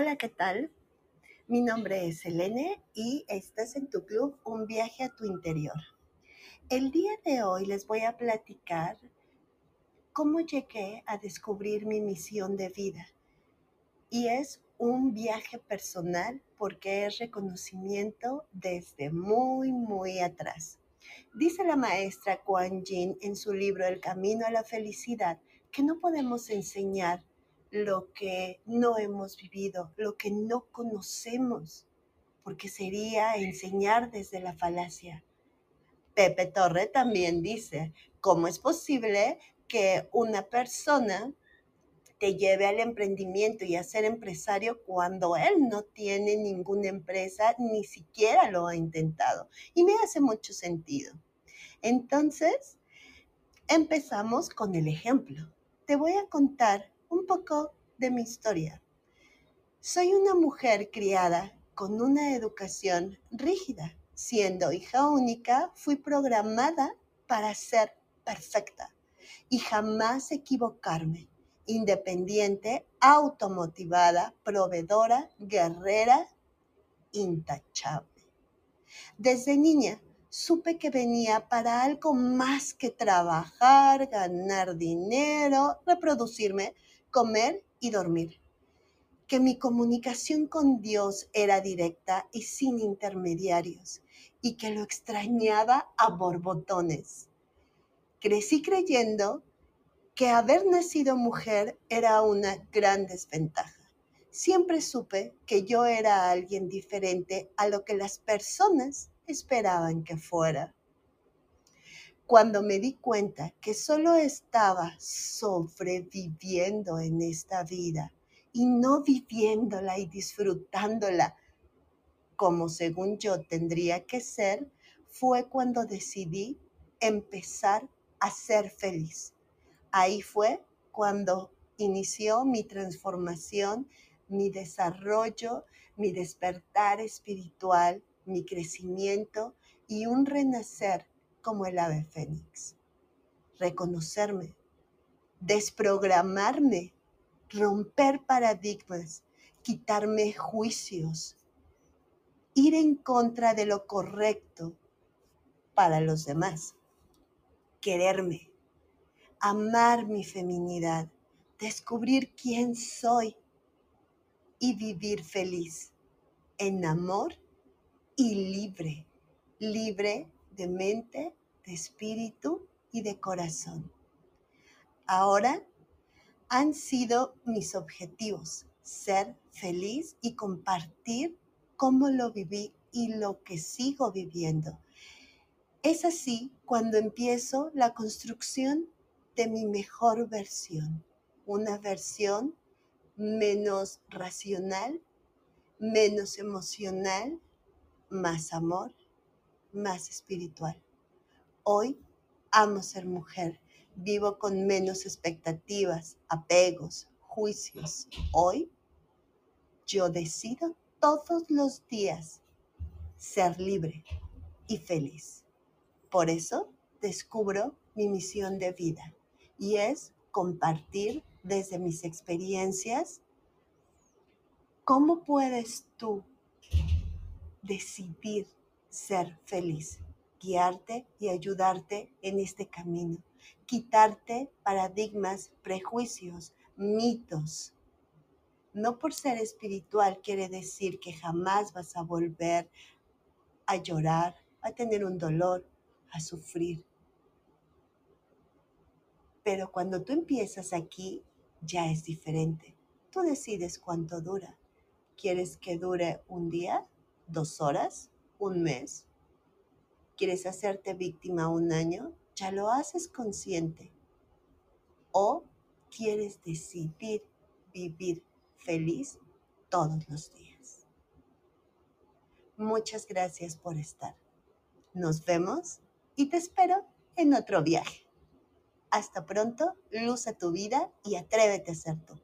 Hola, ¿qué tal? Mi nombre es Selene y estás en tu club Un viaje a tu interior. El día de hoy les voy a platicar cómo llegué a descubrir mi misión de vida. Y es un viaje personal porque es reconocimiento desde muy, muy atrás. Dice la maestra Kuan Yin en su libro El Camino a la Felicidad que no podemos enseñar lo que no hemos vivido, lo que no conocemos, porque sería enseñar desde la falacia. Pepe Torre también dice, ¿cómo es posible que una persona te lleve al emprendimiento y a ser empresario cuando él no tiene ninguna empresa, ni siquiera lo ha intentado? Y me hace mucho sentido. Entonces, empezamos con el ejemplo. Te voy a contar un poco de mi historia. Soy una mujer criada con una educación rígida. Siendo hija única, fui programada para ser perfecta y jamás equivocarme. Independiente, automotivada, proveedora, guerrera, intachable. Desde niña supe que venía para algo más que trabajar, ganar dinero, reproducirme, comer y dormir. Que mi comunicación con Dios era directa y sin intermediarios y que lo extrañaba a borbotones. Crecí creyendo que haber nacido mujer era una gran desventaja. Siempre supe que yo era alguien diferente a lo que las personas esperaban que fuera. Cuando me di cuenta que solo estaba sobreviviendo en esta vida y no viviéndola y disfrutándola como según yo tendría que ser, fue cuando decidí empezar a ser feliz. Ahí fue cuando inició mi transformación, mi desarrollo, mi despertar espiritual, mi crecimiento y un renacer como el ave fénix. Reconocerme, desprogramarme, romper paradigmas, quitarme juicios, ir en contra de lo correcto para los demás, quererme, amar mi feminidad, descubrir quién soy y vivir feliz en amor y libre, libre de mente, de espíritu y de corazón. Ahora han sido mis objetivos ser feliz y compartir cómo lo viví y lo que sigo viviendo. Es así cuando empiezo la construcción de mi mejor versión, una versión menos racional, menos emocional, más amor, más espiritual. Hoy amo ser mujer, vivo con menos expectativas, apegos, juicios. Hoy yo decido todos los días ser libre y feliz. Por eso descubro mi misión de vida y es compartir desde mis experiencias cómo puedes tú decidir ser feliz, guiarte y ayudarte en este camino, quitarte paradigmas, prejuicios, mitos. No por ser espiritual quiere decir que jamás vas a volver a llorar, a tener un dolor, a sufrir. Pero cuando tú empiezas aquí, ya es diferente. Tú decides cuánto dura. ¿Quieres que dure un día? ¿Dos horas? Un mes, quieres hacerte víctima un año, ya lo haces consciente. O quieres decidir vivir feliz todos los días. Muchas gracias por estar. Nos vemos y te espero en otro viaje. Hasta pronto, luz a tu vida y atrévete a ser tú.